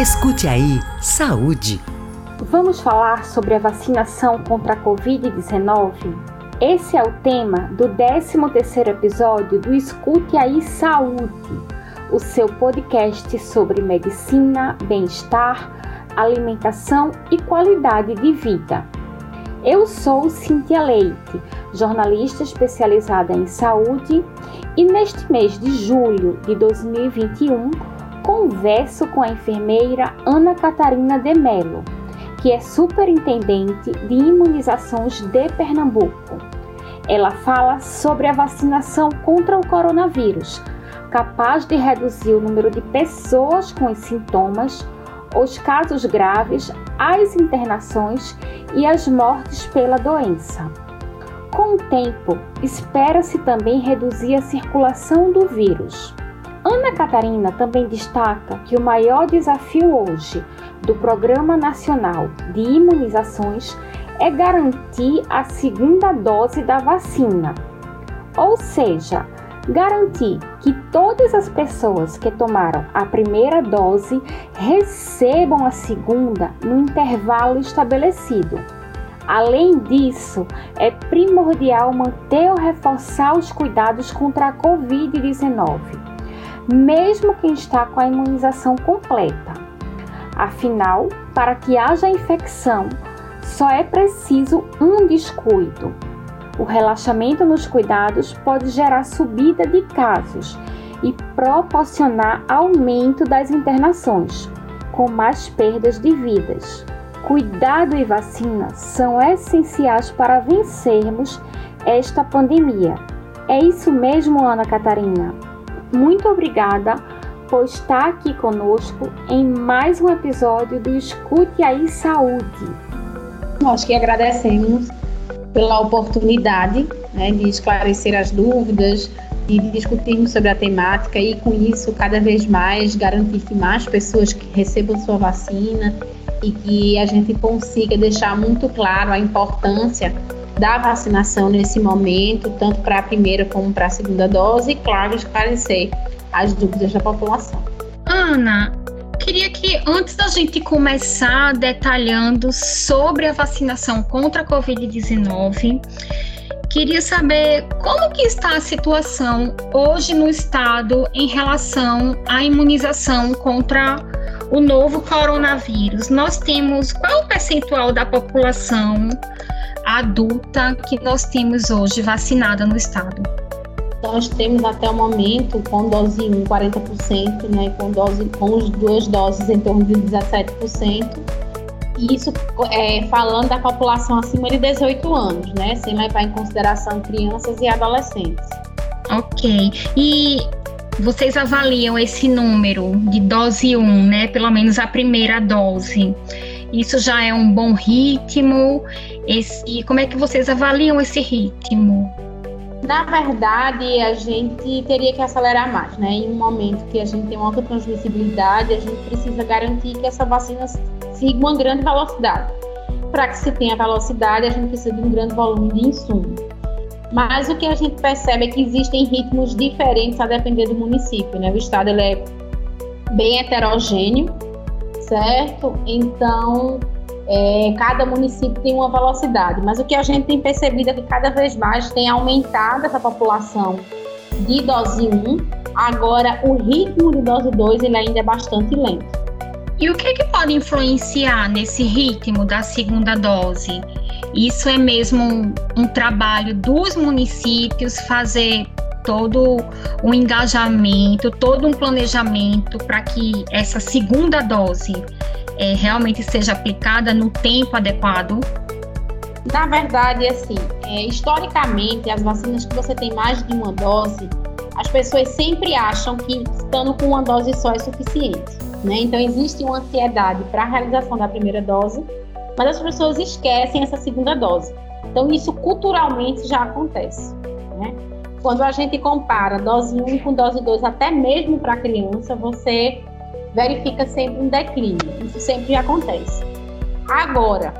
Escute aí, saúde. Vamos falar sobre a vacinação contra a Covid-19? Esse é o tema do 13º episódio do Escute aí Saúde, o seu podcast sobre medicina, bem-estar, alimentação e qualidade de vida. Eu sou Cintia Leite, jornalista especializada em saúde, e neste mês de julho de 2021 converso com a enfermeira Ana Catarina de Mello, que é superintendente de imunizações de Pernambuco. Ela fala sobre a vacinação contra o coronavírus, capaz de reduzir o número de pessoas com os sintomas, os casos graves, as internações e as mortes pela doença. Com o tempo, espera-se também reduzir a circulação do vírus. Ana Catarina também destaca que o maior desafio hoje do Programa Nacional de Imunizações é garantir a segunda dose da vacina, ou seja, garantir que todas as pessoas que tomaram a primeira dose recebam a segunda no intervalo estabelecido. Além disso, é primordial manter ou reforçar os cuidados contra a Covid-19 mesmo quem está com a imunização completa. Afinal, para que haja infecção, só é preciso um descuido. O relaxamento nos cuidados pode gerar subida de casos e proporcionar aumento das internações, com mais perdas de vidas. Cuidado e vacina são essenciais para vencermos esta pandemia. É isso mesmo, Ana Catarina? Muito obrigada por estar aqui conosco em mais um episódio do Escute aí Saúde. Nós que agradecemos pela oportunidade né, de esclarecer as dúvidas, de discutirmos sobre a temática e, com isso, cada vez mais garantir que mais pessoas que recebam sua vacina e que a gente consiga deixar muito claro a importância da vacinação nesse momento, tanto para a primeira como para a segunda dose, e, claro, esclarecer as dúvidas da população. Ana, queria que antes da gente começar detalhando sobre a vacinação contra a Covid-19, queria saber como que está a situação hoje no estado em relação à imunização contra o novo coronavírus. Nós temos qual o percentual da população adulta que nós temos hoje vacinada no estado? Nós temos até o momento, com dose 1, 40%, né, com, dose, com as duas doses em torno de 17%. Isso é, falando da população acima de 18 anos, né, sem levar em consideração crianças e adolescentes. Ok. E vocês avaliam esse número de dose 1, né, pelo menos a primeira dose? Isso já é um bom ritmo? Esse, como é que vocês avaliam esse ritmo? Na verdade, a gente teria que acelerar mais, né? Em um momento que a gente tem uma alta transmissibilidade, a gente precisa garantir que essa vacina siga uma grande velocidade. Para que se tenha velocidade, a gente precisa de um grande volume de insumo. Mas o que a gente percebe é que existem ritmos diferentes a depender do município, né? O estado ele é bem heterogêneo certo? Então, é, cada município tem uma velocidade, mas o que a gente tem percebido é que cada vez mais tem aumentado essa população de dose 1, agora o ritmo de dose 2 ele ainda é bastante lento. E o que, que pode influenciar nesse ritmo da segunda dose? Isso é mesmo um, um trabalho dos municípios fazer todo um engajamento, todo um planejamento para que essa segunda dose é, realmente seja aplicada no tempo adequado? Na verdade, assim, é, historicamente, as vacinas que você tem mais de uma dose, as pessoas sempre acham que estando com uma dose só é suficiente. Né? Então, existe uma ansiedade para a realização da primeira dose, mas as pessoas esquecem essa segunda dose. Então, isso culturalmente já acontece. Né? Quando a gente compara dose 1 com dose 2, até mesmo para criança, você verifica sempre um declínio. Isso sempre acontece. Agora,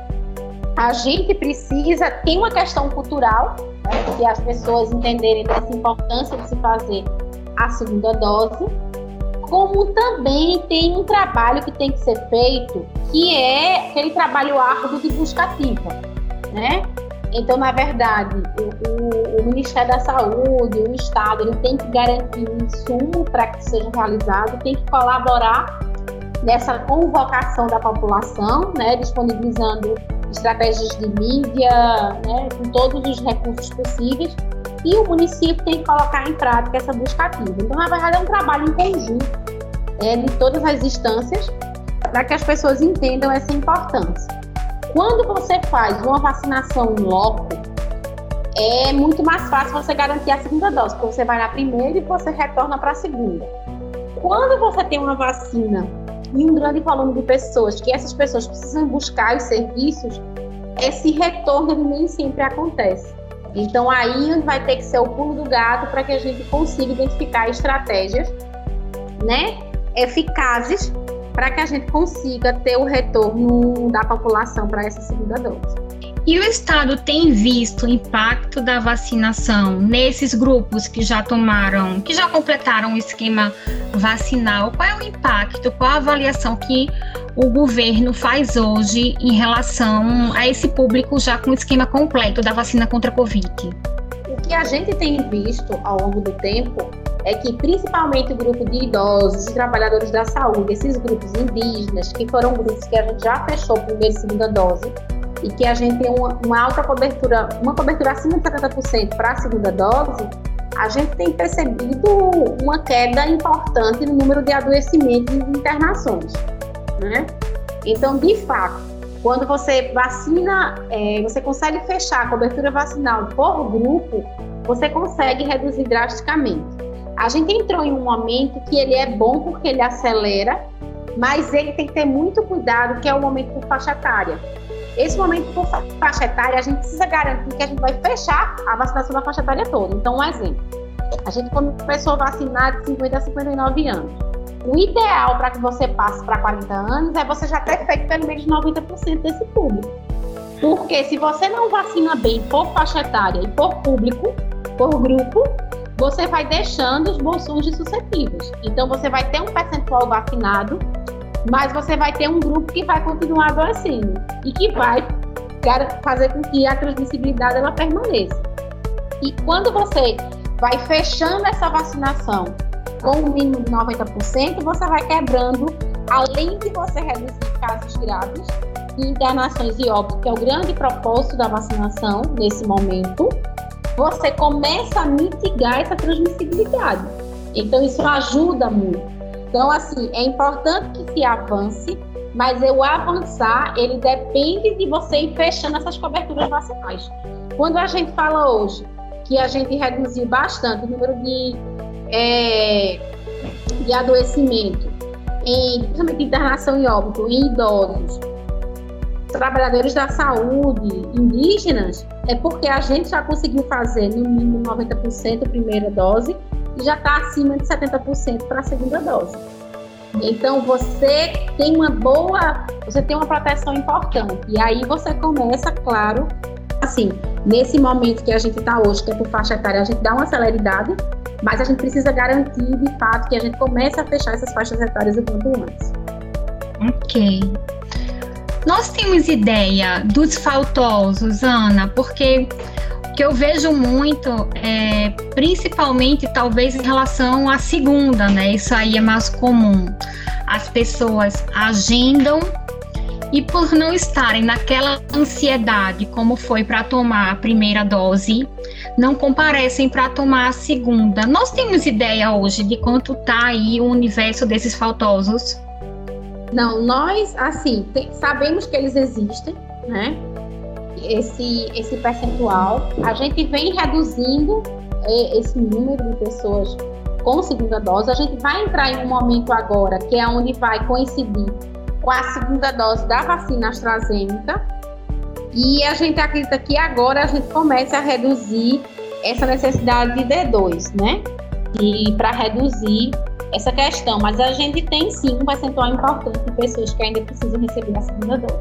a gente precisa, tem uma questão cultural, né, que as pessoas entenderem dessa importância de se fazer a segunda dose, como também tem um trabalho que tem que ser feito, que é aquele trabalho árduo de busca ativa, né? Então, na verdade, o, o, o, Ministério da Saúde, o Estado, ele tem que garantir um insumo para que seja realizado, tem que colaborar nessa convocação da população, né, disponibilizando estratégias de mídia, né, com todos os recursos possíveis, e o município tem que colocar em prática essa busca ativa. Então, na verdade, é um trabalho em conjunto é, de todas as instâncias para que as pessoas entendam essa importância. Quando você faz uma vacinação em loco, é muito mais fácil você garantir a segunda dose, porque você vai na primeira e você retorna para a segunda. Quando você tem uma vacina e um grande volume de pessoas, que essas pessoas precisam buscar os serviços, esse retorno nem sempre acontece. Então aí vai ter que ser o pulo do gato para que a gente consiga identificar estratégias, né, eficazes para que a gente consiga ter o retorno da população para essa segunda dose. E o Estado tem visto o impacto da vacinação nesses grupos que já tomaram, que já completaram o esquema vacinal? Qual é o impacto, qual a avaliação que o governo faz hoje em relação a esse público já com o esquema completo da vacina contra a Covid? O que a gente tem visto ao longo do tempo é que principalmente o grupo de idosos, trabalhadores da saúde, esses grupos indígenas, que foram grupos que a gente já fechou primeira e segunda dose, e que a gente tem uma, uma alta cobertura, uma cobertura acima de 70% para a segunda dose, a gente tem percebido uma queda importante no número de adoecimentos e internações. Né? Então, de fato, quando você vacina, é, você consegue fechar a cobertura vacinal por grupo, você consegue reduzir drasticamente. A gente entrou em um momento que ele é bom porque ele acelera, mas ele tem que ter muito cuidado, que é o momento por faixa etária. Esse momento por faixa etária, a gente precisa garantir que a gente vai fechar a vacinação da faixa etária toda. Então, um exemplo. A gente começou a vacinar de 50 a 59 anos. O ideal para que você passe para 40 anos é você já ter feito pelo menos 90% desse público. Porque se você não vacina bem por faixa etária e por público, por grupo, você vai deixando os bolsões suscetíveis. Então, você vai ter um percentual vacinado, mas você vai ter um grupo que vai continuar adoecendo e que vai fazer com que a transmissibilidade ela permaneça. E quando você vai fechando essa vacinação com um mínimo de 90%, você vai quebrando, além de você reduzir casos graves, internações e óbitos, que é o grande propósito da vacinação nesse momento, você começa a mitigar essa transmissibilidade. Então, isso ajuda muito. Então, assim, é importante que se avance, mas o avançar, ele depende de você ir fechando essas coberturas vacinais. Quando a gente fala hoje que a gente reduziu bastante o número de, é, de adoecimento, em, principalmente internação e óbito, em idosos, trabalhadores da saúde indígenas, é porque a gente já conseguiu fazer no mínimo 90% a primeira dose e já está acima de 70% para a segunda dose. Então você tem uma boa, você tem uma proteção importante. E aí você começa, claro, assim, nesse momento que a gente está hoje, que é por faixa etária, a gente dá uma celeridade, mas a gente precisa garantir de fato que a gente comece a fechar essas faixas etárias o quanto antes. Ok. Nós temos ideia dos faltosos, Ana, porque o que eu vejo muito é, principalmente talvez em relação à segunda, né? Isso aí é mais comum. As pessoas agendam e por não estarem naquela ansiedade como foi para tomar a primeira dose, não comparecem para tomar a segunda. Nós temos ideia hoje de quanto tá aí o universo desses faltosos? Não, nós, assim, tem, sabemos que eles existem, né? Esse, esse percentual. A gente vem reduzindo é, esse número de pessoas com segunda dose. A gente vai entrar em um momento agora que é onde vai coincidir com a segunda dose da vacina AstraZeneca. E a gente acredita que agora a gente começa a reduzir essa necessidade de D2, né? E para reduzir essa questão, mas a gente tem sim um percentual importante de pessoas que ainda precisam receber a segunda dose.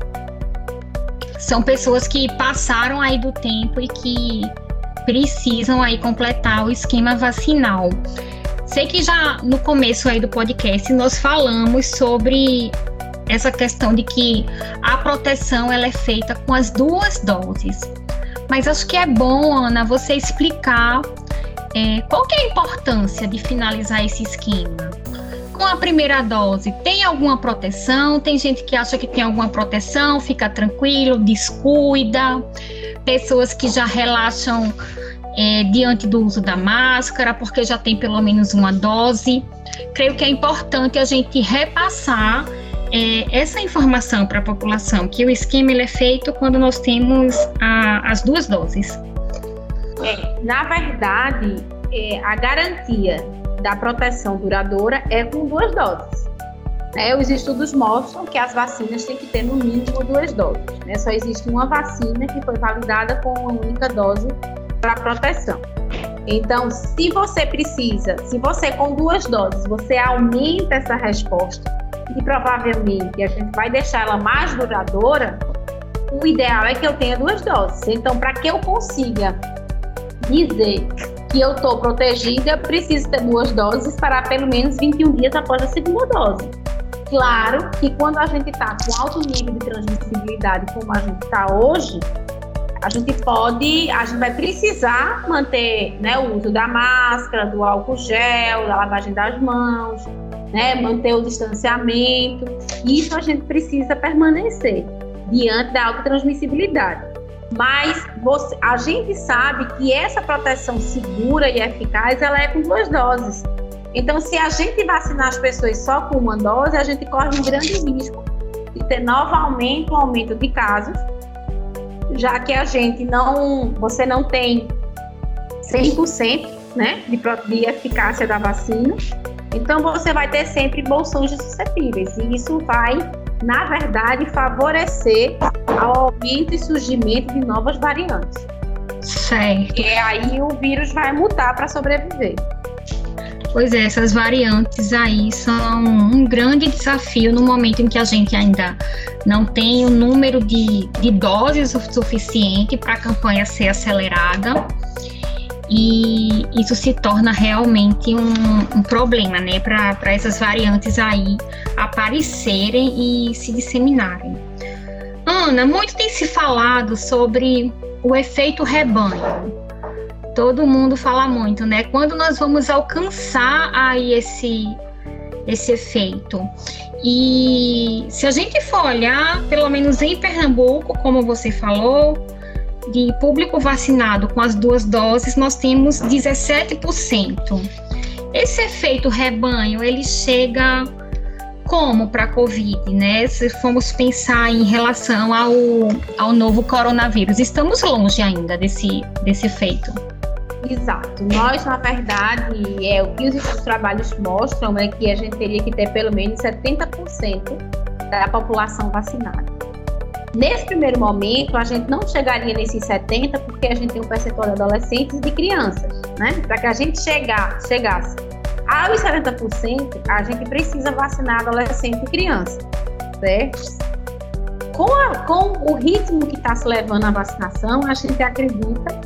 São pessoas que passaram aí do tempo e que precisam aí completar o esquema vacinal. Sei que já no começo aí do podcast nós falamos sobre essa questão de que a proteção ela é feita com as duas doses. Mas acho que é bom, Ana, você explicar é, qual que é a importância de finalizar esse esquema. Com a primeira dose, tem alguma proteção? Tem gente que acha que tem alguma proteção, fica tranquilo, descuida. Pessoas que já relaxam é, diante do uso da máscara, porque já tem pelo menos uma dose. Creio que é importante a gente repassar é, essa informação para a população, que o esquema ele é feito quando nós temos a, as duas doses. É, na verdade, é, a garantia da proteção duradoura é com duas doses. Né? Os estudos mostram que as vacinas têm que ter no mínimo duas doses. Né? Só existe uma vacina que foi validada com uma única dose para proteção. Então, se você precisa, se você com duas doses, você aumenta essa resposta e provavelmente a gente vai deixar ela mais duradoura, o ideal é que eu tenha duas doses. Então, para que eu consiga dizer que eu estou protegida, preciso ter duas doses para pelo menos 21 dias após a segunda dose. Claro que quando a gente está com alto nível de transmissibilidade, como a gente está hoje, a gente pode, a gente vai precisar manter né, o uso da máscara, do álcool gel, da lavagem das mãos, né, manter o distanciamento. Isso a gente precisa permanecer diante da alta transmissibilidade. Mas você, a gente sabe que essa proteção segura e eficaz ela é com duas doses. Então, se a gente vacinar as pessoas só com uma dose, a gente corre um grande risco de ter novamente um aumento de casos, já que a gente não, você não tem 100% né, de, de eficácia da vacina, então você vai ter sempre bolsões suscetíveis e isso vai, na verdade, favorecer ao aumento e surgimento de novas variantes. Certo. E aí o vírus vai mutar para sobreviver. Pois é, essas variantes aí são um grande desafio no momento em que a gente ainda não tem o número de, de doses suficiente para a campanha ser acelerada e isso se torna realmente um, um problema, né, para essas variantes aí aparecerem e se disseminarem. Ana, muito tem se falado sobre o efeito rebanho. Todo mundo fala muito, né? Quando nós vamos alcançar aí esse esse efeito. E se a gente for olhar, pelo menos em Pernambuco, como você falou, de público vacinado com as duas doses, nós temos 17%. Esse efeito rebanho, ele chega como para a Covid, né? Se formos pensar em relação ao, ao novo coronavírus, estamos longe ainda desse, desse efeito. Exato. Nós, na verdade, é o que os trabalhos mostram é que a gente teria que ter pelo menos 70% da população vacinada. Nesse primeiro momento, a gente não chegaria nesses 70 porque a gente tem um percentual de adolescentes e de crianças, né? Para que a gente chegar, chegasse aos 70%, a gente precisa vacinar adolescente e criança, certo? Com, a, com o ritmo que está se levando a vacinação, a gente acredita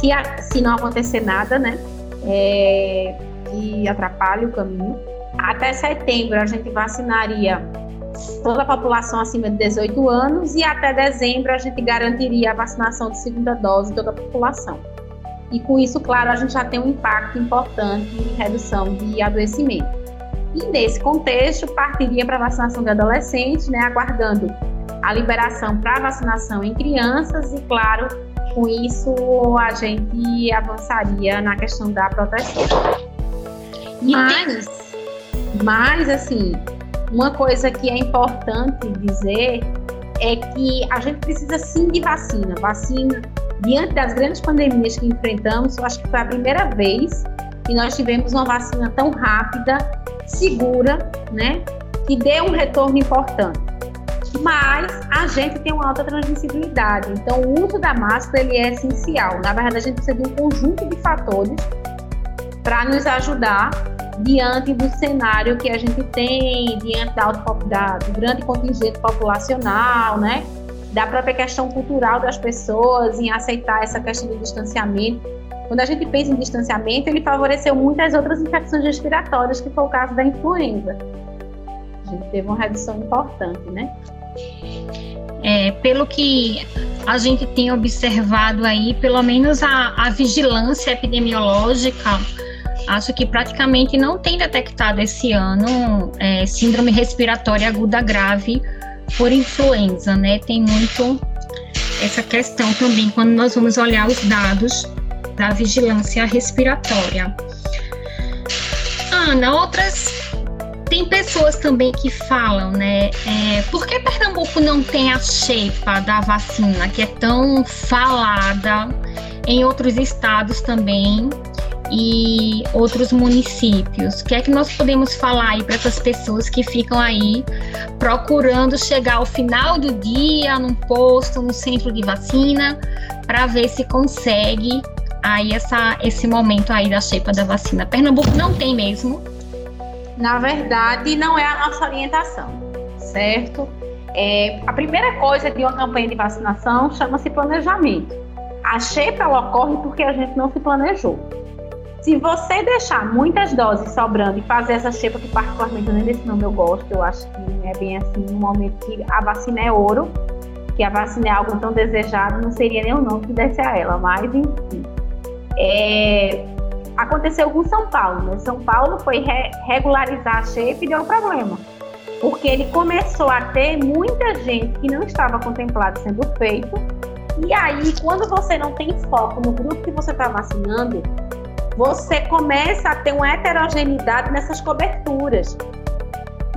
que, a, se não acontecer nada, né, é, que atrapalhe o caminho, até setembro a gente vacinaria toda a população acima de 18 anos e até dezembro a gente garantiria a vacinação de segunda dose de toda a população. E com isso, claro, a gente já tem um impacto importante em redução de adoecimento. E nesse contexto, partiria para a vacinação de adolescentes, né, aguardando a liberação para vacinação em crianças e, claro, com isso a gente avançaria na questão da proteção. Mas, mas assim, uma coisa que é importante dizer é que a gente precisa sim de vacina. Vacina, diante das grandes pandemias que enfrentamos, eu acho que foi a primeira vez que nós tivemos uma vacina tão rápida, segura, né? Que dê um retorno importante. Mas a gente tem uma alta transmissibilidade, então o uso da máscara ele é essencial. Na verdade, a gente precisa de um conjunto de fatores para nos ajudar diante do cenário que a gente tem, diante da, da, do grande contingente populacional, né? da própria questão cultural das pessoas em aceitar essa questão do distanciamento. Quando a gente pensa em distanciamento, ele favoreceu muitas outras infecções respiratórias, que foi o caso da influenza. A gente teve uma redução importante, né? É, pelo que a gente tem observado aí, pelo menos a, a vigilância epidemiológica, acho que praticamente não tem detectado esse ano é, síndrome respiratória aguda grave por influenza, né? Tem muito essa questão também quando nós vamos olhar os dados da vigilância respiratória. Ana, outras tem pessoas também que falam, né? É, por que Pernambuco não tem a xepa da vacina, que é tão falada em outros estados também e outros municípios? O que é que nós podemos falar aí para essas pessoas que ficam aí procurando chegar ao final do dia num posto, no centro de vacina, para ver se consegue aí essa, esse momento aí da xepa da vacina? Pernambuco não tem mesmo na verdade, não é a nossa orientação, certo? É, a primeira coisa de uma campanha de vacinação chama-se planejamento. A xepa ela ocorre porque a gente não se planejou. Se você deixar muitas doses sobrando e fazer essa xepa, que particularmente nem desse nome eu gosto, eu acho que é bem assim, no momento que a vacina é ouro, que a vacina é algo tão desejado, não seria nem o nome que desse a ela, mas enfim. É, aconteceu com São Paulo. Né? São Paulo foi re regularizar a shape e deu um problema. Porque ele começou a ter muita gente que não estava contemplada sendo feito. E aí, quando você não tem foco no grupo que você está vacinando, você começa a ter uma heterogeneidade nessas coberturas.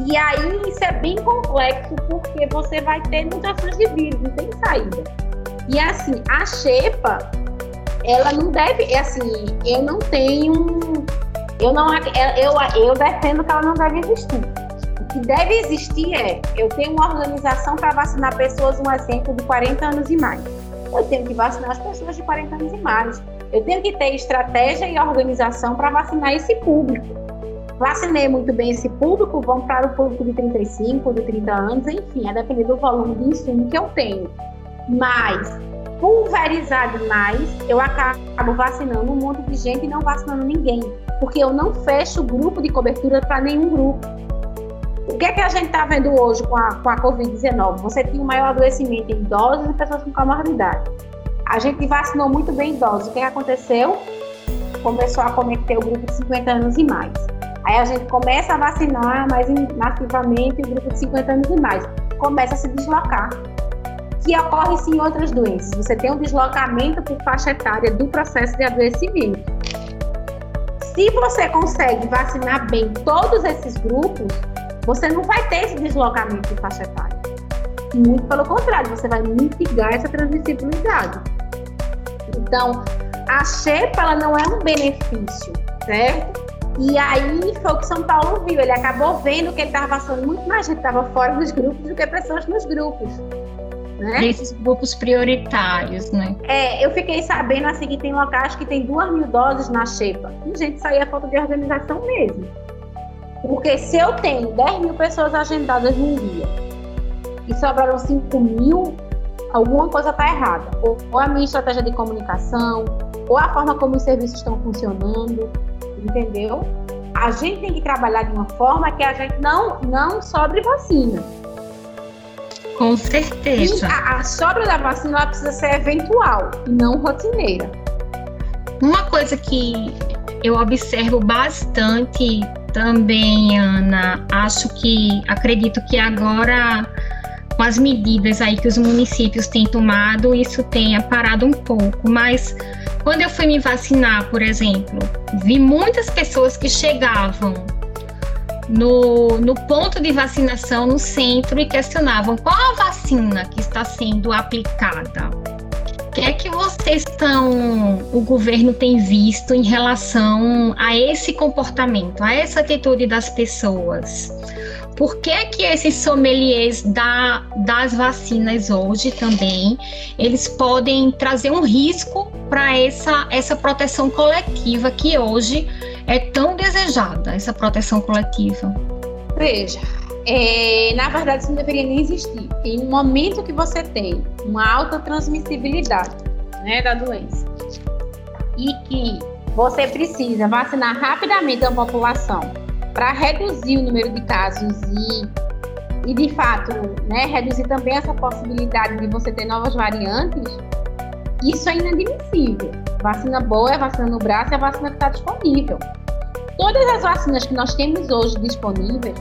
E aí isso é bem complexo porque você vai ter mutações de vírus, não tem saída. E assim, a xepa, ela não deve, é assim, eu não tenho, eu não, é, eu, eu defendo que ela não deve existir. O que deve existir é, eu tenho uma organização para vacinar pessoas, um exemplo, de 40 anos e mais. Eu tenho que vacinar as pessoas de 40 anos e mais. Eu tenho que ter estratégia e organização para vacinar esse público. Vacinei muito bem esse público, vamos para o público de 35, de 30 anos, enfim, a depender do volume de insumo que eu tenho. Mas pulverizar demais, eu acabo vacinando um monte de gente e não vacinando ninguém, porque eu não fecho o grupo de cobertura para nenhum grupo. O que é que a gente está vendo hoje com a, com a Covid-19? Você tem um maior adoecimento em idosos e pessoas com comorbidade. A gente vacinou muito bem idosos. O que, aconteceu? Começou a cometer o grupo de 50 anos e mais. Aí a gente começa a vacinar mais massivamente o grupo de 50 anos e mais. Começa a se deslocar que ocorre sim em outras doenças. Você tem um deslocamento por faixa etária do processo de adoecimento. Se você consegue vacinar bem todos esses grupos, você não vai ter esse deslocamento de faixa etária. Muito pelo contrário, você vai mitigar essa transmissibilidade. Então, a xepa ela não é um benefício, certo? E aí foi o que São Paulo viu. Ele acabou vendo que ele estava vacinando muito mais gente estava fora dos grupos do que pessoas nos grupos né? Nesses grupos prioritários, né? É, eu fiquei sabendo assim que tem locais que tem duas mil doses na xepa. E, gente, isso aí é falta de organização mesmo. Porque se eu tenho 10 mil pessoas agendadas num dia e sobraram 5 mil, alguma coisa está errada. Ou, ou a minha estratégia de comunicação, ou a forma como os serviços estão funcionando, entendeu? A gente tem que trabalhar de uma forma que a gente não, não sobre vacina com certeza. E a, a sobra da vacina precisa ser eventual não rotineira. Uma coisa que eu observo bastante também, Ana, acho que acredito que agora com as medidas aí que os municípios têm tomado, isso tenha parado um pouco, mas quando eu fui me vacinar, por exemplo, vi muitas pessoas que chegavam no, no ponto de vacinação no centro e questionavam qual a vacina que está sendo aplicada. O que é que vocês estão, o governo tem visto em relação a esse comportamento, a essa atitude das pessoas? Por que que esses sommeliers da, das vacinas hoje também, eles podem trazer um risco para essa, essa proteção coletiva que hoje é tão desejada, essa proteção coletiva? Veja, é, na verdade isso não deveria nem existir. Em um momento que você tem uma alta transmissibilidade né, da doença e que você precisa vacinar rapidamente a população para reduzir o número de casos e, e de fato, né, reduzir também essa possibilidade de você ter novas variantes, isso é inadmissível. Vacina boa é vacina no braço, é a vacina que está disponível. Todas as vacinas que nós temos hoje disponíveis,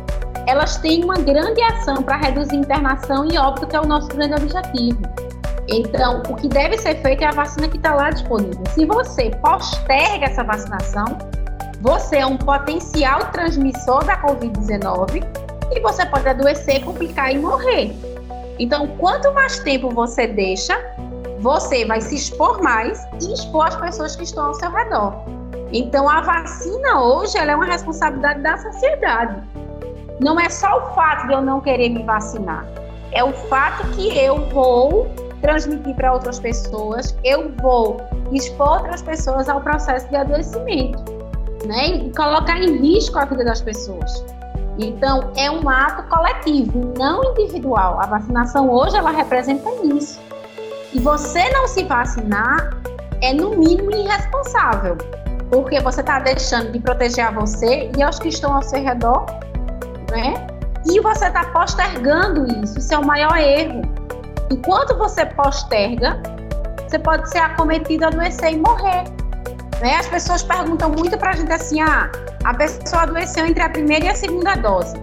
elas têm uma grande ação para reduzir internação e óbito, que é o nosso grande objetivo. Então, o que deve ser feito é a vacina que está lá disponível. Se você posterga essa vacinação, você é um potencial transmissor da Covid-19 e você pode adoecer, complicar e morrer. Então, quanto mais tempo você deixa, você vai se expor mais e expor as pessoas que estão ao seu redor. Então, a vacina hoje é uma responsabilidade da sociedade. Não é só o fato de eu não querer me vacinar, é o fato que eu vou transmitir para outras pessoas, eu vou expor outras pessoas ao processo de adoecimento, né? E colocar em risco a vida das pessoas. Então, é um ato coletivo, não individual. A vacinação hoje ela representa isso. E você não se vacinar é no mínimo irresponsável, porque você está deixando de proteger a você e aos que estão ao seu redor, né? E você está postergando isso. Isso é o maior erro. Enquanto você posterga, você pode ser acometido, adoecer e morrer. Né? As pessoas perguntam muito para a gente assim: ah, a pessoa adoeceu entre a primeira e a segunda dose.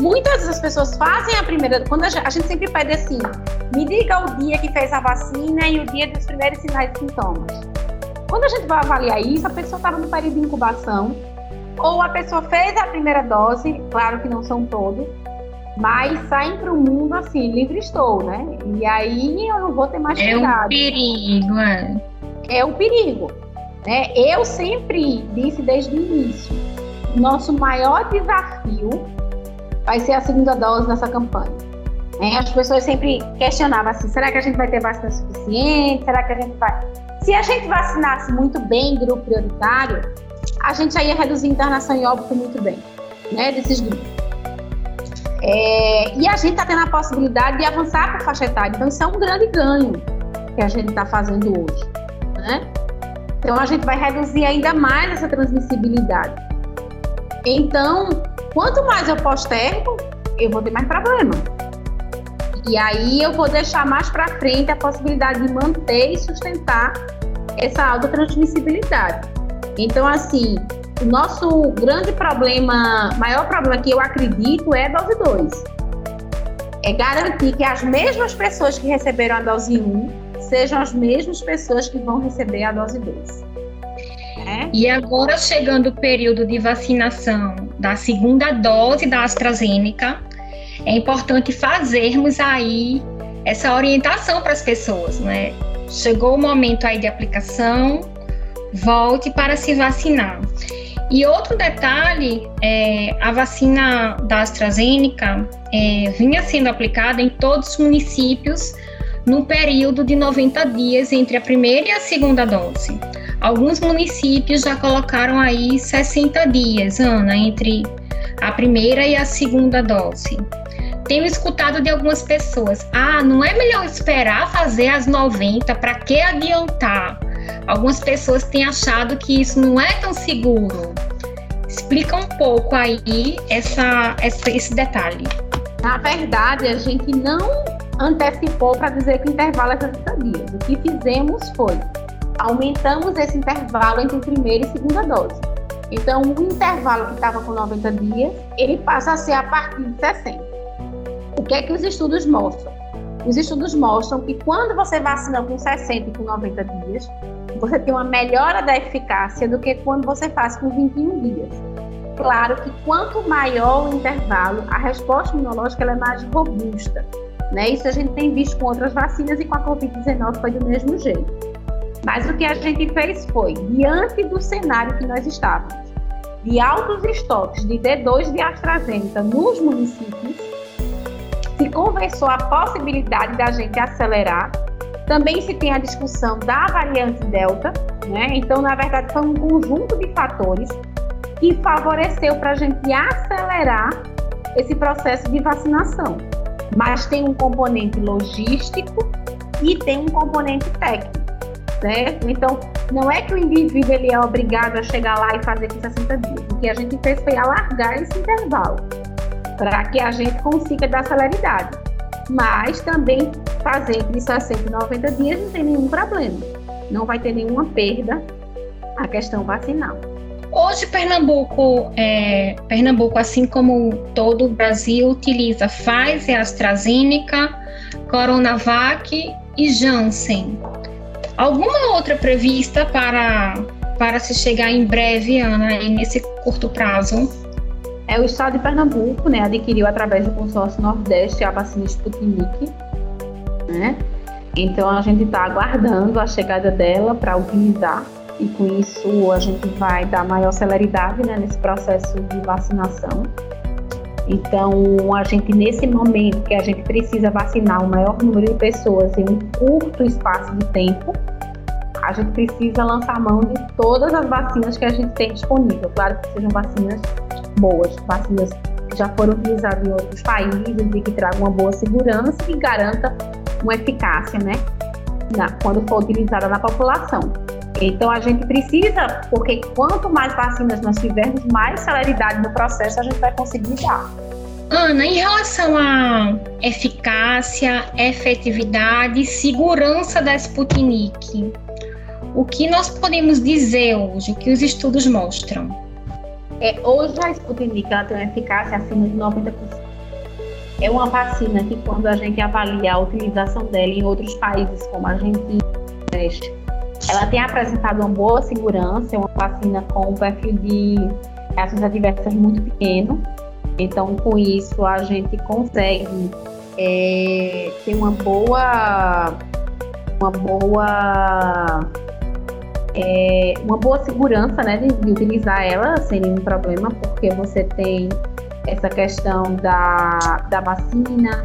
Muitas das pessoas fazem a primeira. Quando a gente, a gente sempre pede assim: me diga o dia que fez a vacina e o dia dos primeiros sinais e sintomas. Quando a gente vai avaliar isso, a pessoa estava no período de incubação, ou a pessoa fez a primeira dose, claro que não são todos, mas saem para o mundo assim, livre estou, né? E aí eu não vou ter mais é cuidado. É um perigo, é. É um perigo. Né? Eu sempre disse desde o início, nosso maior desafio vai ser a segunda dose nessa campanha. É, as pessoas sempre questionavam assim, será que a gente vai ter vacina suficiente? Será que a gente vai... Se a gente vacinasse muito bem grupo prioritário, a gente já ia reduzir internação e óbito muito bem, né, desses grupos. É, e a gente está tendo a possibilidade de avançar para a faixa etária. Então, isso é um grande ganho que a gente está fazendo hoje. Né? Então, a gente vai reduzir ainda mais essa transmissibilidade. Então, quanto mais eu postergo, eu vou ter mais problema. E aí eu vou deixar mais para frente a possibilidade de manter e sustentar essa alta transmissibilidade. Então, assim, o nosso grande problema, maior problema que eu acredito é a dose 2. É garantir que as mesmas pessoas que receberam a dose 1 sejam as mesmas pessoas que vão receber a dose 2. É? E agora, chegando o período de vacinação da segunda dose da AstraZeneca, é importante fazermos aí essa orientação para as pessoas, né? Chegou o momento aí de aplicação, volte para se vacinar. E outro detalhe, é, a vacina da AstraZeneca é, vinha sendo aplicada em todos os municípios no período de 90 dias entre a primeira e a segunda dose. Alguns municípios já colocaram aí 60 dias, Ana, entre a primeira e a segunda dose. Tenho escutado de algumas pessoas: ah, não é melhor esperar fazer as 90, para que adiantar? Algumas pessoas têm achado que isso não é tão seguro. Explica um pouco aí essa, essa esse detalhe. Na verdade, a gente não antecipou para dizer que o intervalo é 60 dias. O que fizemos foi aumentamos esse intervalo entre primeira e segunda dose. Então, o intervalo que estava com 90 dias, ele passa a ser a partir de 60. O que é que os estudos mostram? Os estudos mostram que quando você vacina com 60 e com 90 dias, você tem uma melhora da eficácia do que quando você faz com 21 dias. Claro que quanto maior o intervalo, a resposta imunológica é mais robusta. Né? Isso a gente tem visto com outras vacinas e com a Covid-19 foi do mesmo jeito. Mas o que a gente fez foi, diante do cenário que nós estávamos, de altos estoques de D2 de AstraZeneca nos municípios, se conversou a possibilidade da gente acelerar também se tem a discussão da variante Delta, né? Então, na verdade, foi um conjunto de fatores que favoreceu para a gente acelerar esse processo de vacinação. Mas tem um componente logístico e tem um componente técnico. certo? Então, não é que o indivíduo ele é obrigado a chegar lá e fazer com 60 dias. O que a gente fez foi alargar esse intervalo para que a gente consiga dar celeridade. Mas também fazer entre 60 e 90 dias não tem nenhum problema. Não vai ter nenhuma perda a questão vacinal. Hoje, Pernambuco, é, Pernambuco, assim como todo o Brasil, utiliza Pfizer, AstraZeneca, Coronavac e Janssen. Alguma outra prevista para, para se chegar em breve, Ana, nesse curto prazo? É o estado de Pernambuco, né, adquiriu através do consórcio Nordeste a vacina Sputnik, né? Então a gente está aguardando a chegada dela para utilizar e com isso a gente vai dar maior celeridade né, nesse processo de vacinação. Então, a gente, nesse momento que a gente precisa vacinar o maior número de pessoas em um curto espaço de tempo, a gente precisa lançar mão de todas as vacinas que a gente tem disponível. Claro que sejam vacinas boas, vacinas que já foram utilizadas em outros países e que tragam uma boa segurança e garanta uma eficácia, né? Na, quando for utilizada na população. Então a gente precisa, porque quanto mais vacinas nós tivermos, mais celeridade no processo a gente vai conseguir dar. Ana, em relação à eficácia, efetividade e segurança da Sputnik, o que nós podemos dizer hoje, o que os estudos mostram? É, hoje a Sputnik ela tem uma eficácia acima de 90%. É uma vacina que quando a gente avalia a utilização dela em outros países como a Argentina, México, ela tem apresentado uma boa segurança, uma vacina com um perfil de reações adversas muito pequeno. Então, com isso, a gente consegue é, ter uma boa, uma boa, é, uma boa segurança, né, de, de utilizar ela sem nenhum problema, porque você tem essa questão da, da vacina,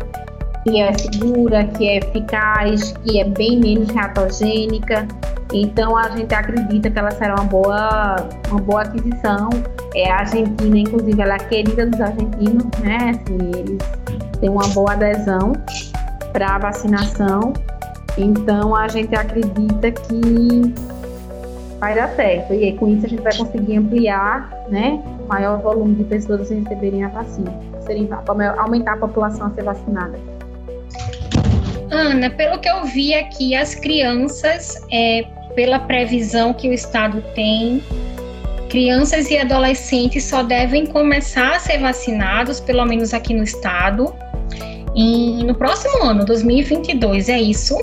que é segura, que é eficaz, que é bem menos reatogênica. Então a gente acredita que ela será uma boa, uma boa aquisição. É, a Argentina, inclusive, ela é querida dos argentinos, né? Assim, eles têm uma boa adesão para a vacinação. Então a gente acredita que vai dar certo. E aí, com isso a gente vai conseguir ampliar, né? O maior volume de pessoas a receberem a vacina, serem, aumentar a população a ser vacinada. Ana, pelo que eu vi aqui, as crianças é, pela previsão que o Estado tem, crianças e adolescentes só devem começar a ser vacinados, pelo menos aqui no Estado, no próximo ano, 2022, é isso?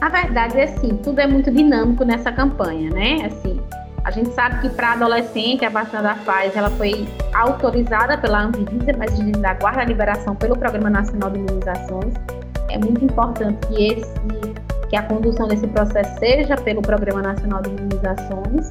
A verdade é assim, tudo é muito dinâmico nessa campanha, né? Assim, a gente sabe que para adolescente a vacina da Pfizer ela foi autorizada pela Anvisa, mas a gente aguarda a liberação pelo Programa Nacional de Imunizações. É muito importante que esse que a condução desse processo seja pelo Programa Nacional de Imunizações.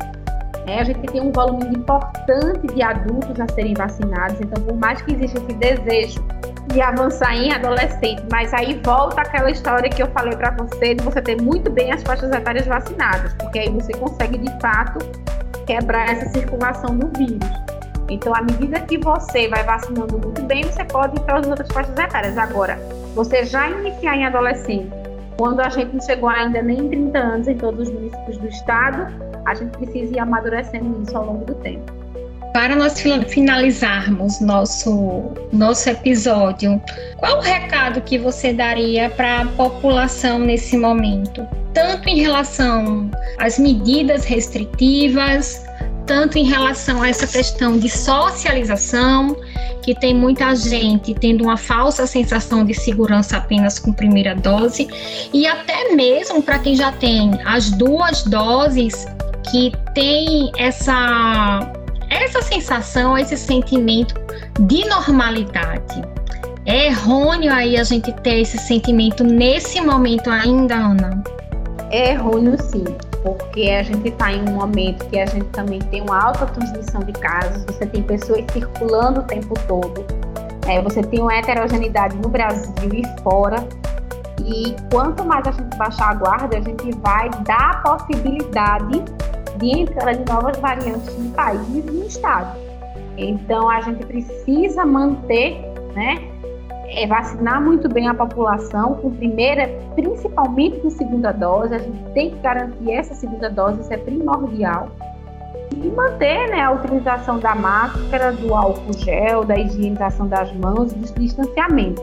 É, a gente tem um volume importante de adultos a serem vacinados, então, por mais que exista esse desejo de avançar em adolescente, mas aí volta aquela história que eu falei para você de você ter muito bem as faixas etárias vacinadas, porque aí você consegue de fato quebrar essa circulação do vírus. Então, à medida que você vai vacinando muito bem, você pode ir para as outras faixas etárias. Agora, você já iniciar em adolescente quando a gente não chegou ainda nem em 30 anos em todos os municípios do estado, a gente precisa ir amadurecendo isso ao longo do tempo. Para nós finalizarmos nosso, nosso episódio, qual o recado que você daria para a população nesse momento? Tanto em relação às medidas restritivas, tanto em relação a essa questão de socialização, que tem muita gente tendo uma falsa sensação de segurança apenas com primeira dose, e até mesmo para quem já tem as duas doses, que tem essa, essa sensação, esse sentimento de normalidade. É errôneo aí a gente ter esse sentimento nesse momento ainda, Ana? É errôneo sim porque a gente está em um momento que a gente também tem uma alta transmissão de casos, você tem pessoas circulando o tempo todo, é, você tem uma heterogeneidade no Brasil e fora, e quanto mais a gente baixar a guarda, a gente vai dar a possibilidade de entrada de novas variantes no país e no estado. Então a gente precisa manter né, é vacinar muito bem a população com primeira, principalmente com segunda dose. A gente tem que garantir essa segunda dose, isso é primordial. E manter né, a utilização da máscara, do álcool gel, da higienização das mãos, do distanciamento.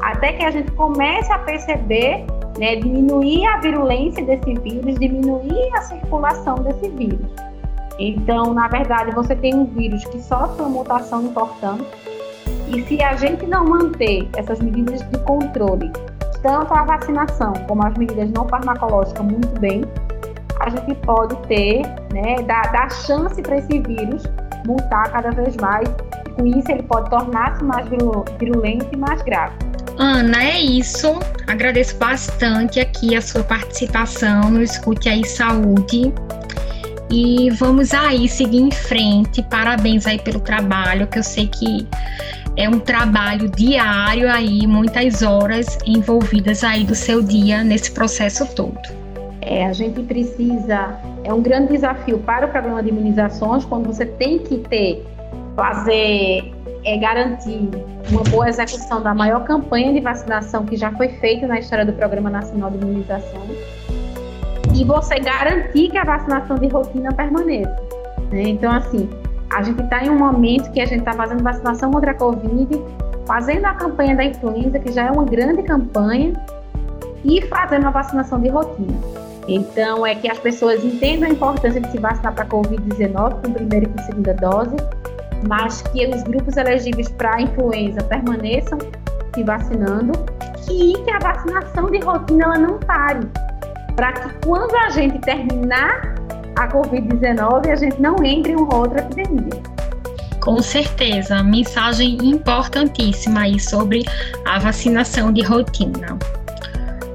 Até que a gente comece a perceber, né, diminuir a virulência desse vírus, diminuir a circulação desse vírus. Então, na verdade, você tem um vírus que sofre uma mutação importante, e se a gente não manter essas medidas de controle, tanto a vacinação como as medidas não farmacológicas muito bem, a gente pode ter, né, dar, dar chance para esse vírus mutar cada vez mais. E com isso, ele pode tornar-se mais virulento e mais grave. Ana, é isso. Agradeço bastante aqui a sua participação no Escute aí Saúde. E vamos aí seguir em frente. Parabéns aí pelo trabalho, que eu sei que é um trabalho diário aí, muitas horas envolvidas aí do seu dia nesse processo todo. É, a gente precisa, é um grande desafio para o programa de imunizações, quando você tem que ter, fazer, é, garantir uma boa execução da maior campanha de vacinação que já foi feita na história do Programa Nacional de Imunização e você garantir que a vacinação de rotina permaneça. Né? Então, assim, a gente está em um momento que a gente está fazendo vacinação contra a Covid, fazendo a campanha da influenza, que já é uma grande campanha, e fazendo a vacinação de rotina. Então, é que as pessoas entendam a importância de se vacinar para a Covid-19 com primeira e com segunda dose, mas que os grupos elegíveis para a influenza permaneçam se vacinando e que a vacinação de rotina ela não pare para que quando a gente terminar a Covid-19, a gente não entre em uma outra epidemia. Com certeza, mensagem importantíssima aí sobre a vacinação de rotina.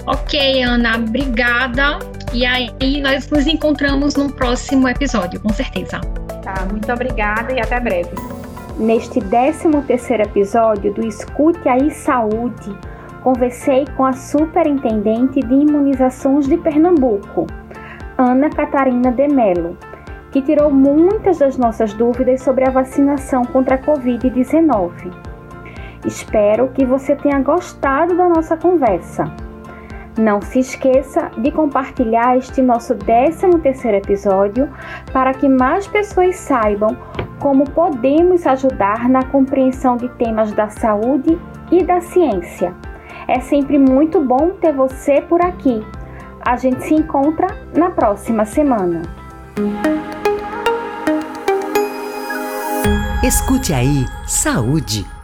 Ok, Ana, obrigada. E aí nós nos encontramos no próximo episódio, com certeza. Tá, muito obrigada e até breve. Neste 13 terceiro episódio do Escute aí Saúde, conversei com a Superintendente de Imunizações de Pernambuco, Ana Catarina de Mello, que tirou muitas das nossas dúvidas sobre a vacinação contra a Covid-19. Espero que você tenha gostado da nossa conversa. Não se esqueça de compartilhar este nosso 13º episódio para que mais pessoas saibam como podemos ajudar na compreensão de temas da saúde e da ciência. É sempre muito bom ter você por aqui. A gente se encontra na próxima semana. Escute aí, saúde.